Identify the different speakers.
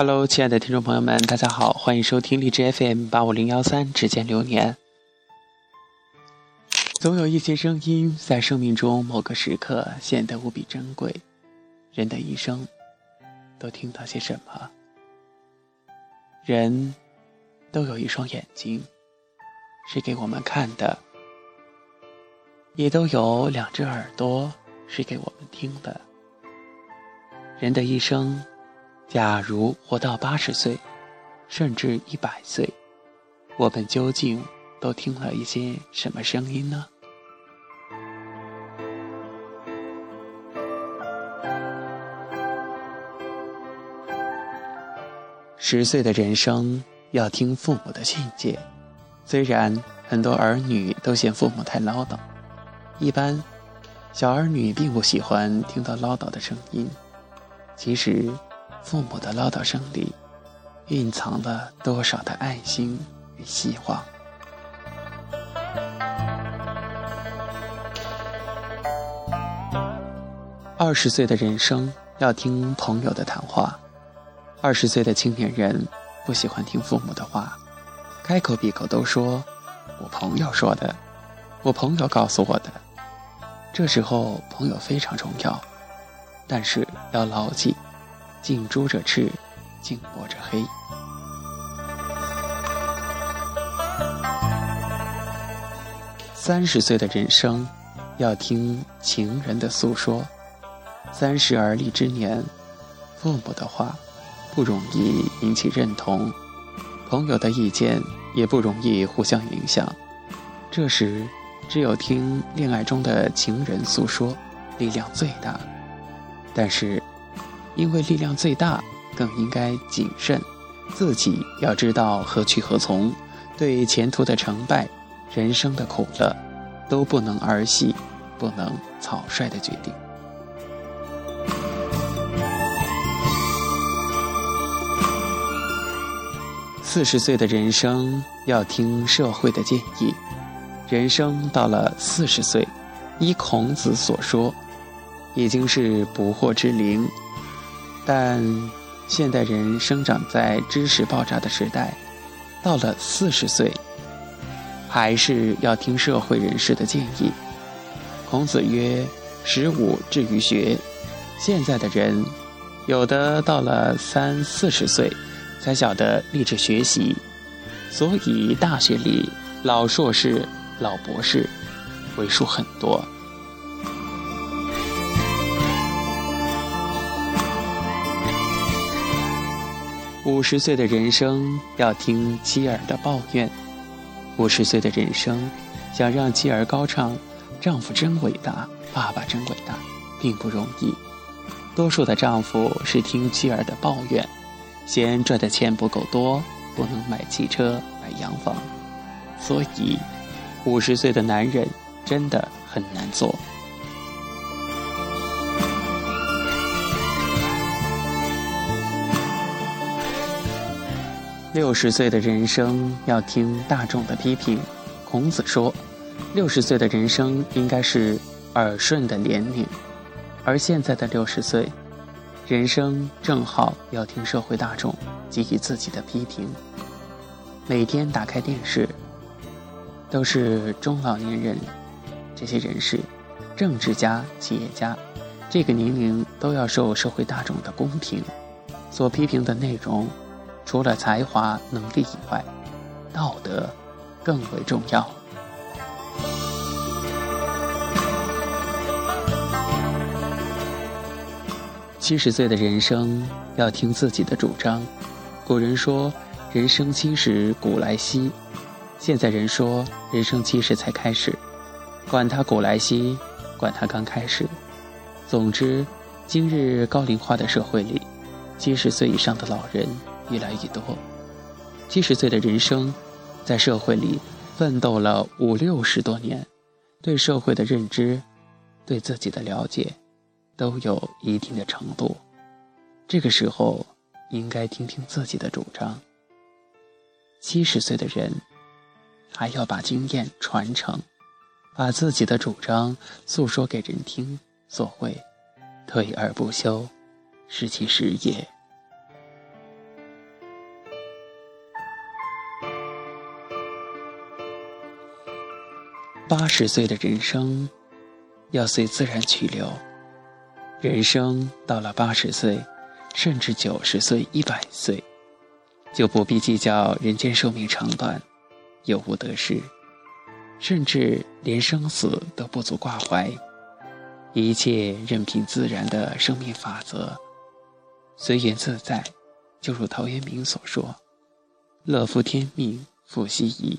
Speaker 1: Hello，亲爱的听众朋友们，大家好，欢迎收听荔枝 FM 八五零幺三《指尖流年》。总有一些声音在生命中某个时刻显得无比珍贵。人的一生，都听到些什么？人都有一双眼睛，是给我们看的；也都有两只耳朵，是给我们听的。人的一生。假如活到八十岁，甚至一百岁，我们究竟都听了一些什么声音呢？十岁的人生要听父母的训诫，虽然很多儿女都嫌父母太唠叨，一般小儿女并不喜欢听到唠叨的声音，其实。父母的唠叨声里，蕴藏了多少的爱心与希望？二十岁的人生要听朋友的谈话。二十岁的青年人不喜欢听父母的话，开口闭口都说“我朋友说的，我朋友告诉我的”。这时候，朋友非常重要，但是要牢记。近朱者赤，近墨者黑。三十岁的人生，要听情人的诉说。三十而立之年，父母的话不容易引起认同，朋友的意见也不容易互相影响。这时，只有听恋爱中的情人诉说，力量最大。但是。因为力量最大，更应该谨慎，自己要知道何去何从，对前途的成败、人生的苦乐，都不能儿戏，不能草率的决定。四十岁的人生要听社会的建议，人生到了四十岁，依孔子所说，已经是不惑之龄。但现代人生长在知识爆炸的时代，到了四十岁，还是要听社会人士的建议。孔子曰：“十五志于学。”现在的人，有的到了三四十岁，才晓得立志学习，所以大学里老硕士、老博士为数很多。五十岁的人生要听妻儿的抱怨，五十岁的人生想让妻儿高唱“丈夫真伟大，爸爸真伟大”，并不容易。多数的丈夫是听妻儿的抱怨，嫌赚的钱不够多，不能买汽车、买洋房，所以五十岁的男人真的很难做。六十岁的人生要听大众的批评。孔子说，六十岁的人生应该是耳顺的年龄，而现在的六十岁，人生正好要听社会大众给予自己的批评。每天打开电视，都是中老年人，这些人士、政治家、企业家，这个年龄都要受社会大众的公平，所批评的内容。除了才华、能力以外，道德更为重要。七十岁的人生要听自己的主张。古人说：“人生七十古来稀。”现在人说：“人生七十才开始。”管他古来稀，管他刚开始。总之，今日高龄化的社会里，七十岁以上的老人。越来越多，七十岁的人生，在社会里奋斗了五六十多年，对社会的认知，对自己的了解，都有一定的程度。这个时候，应该听听自己的主张。七十岁的人，还要把经验传承，把自己的主张诉说给人听。所谓“退而不休，是其时也”。八十岁的人生，要随自然去留。人生到了八十岁，甚至九十岁、一百岁，就不必计较人间寿命长短，有无得失，甚至连生死都不足挂怀，一切任凭自然的生命法则，随缘自在。就如陶渊明所说：“乐夫天命，复奚疑。”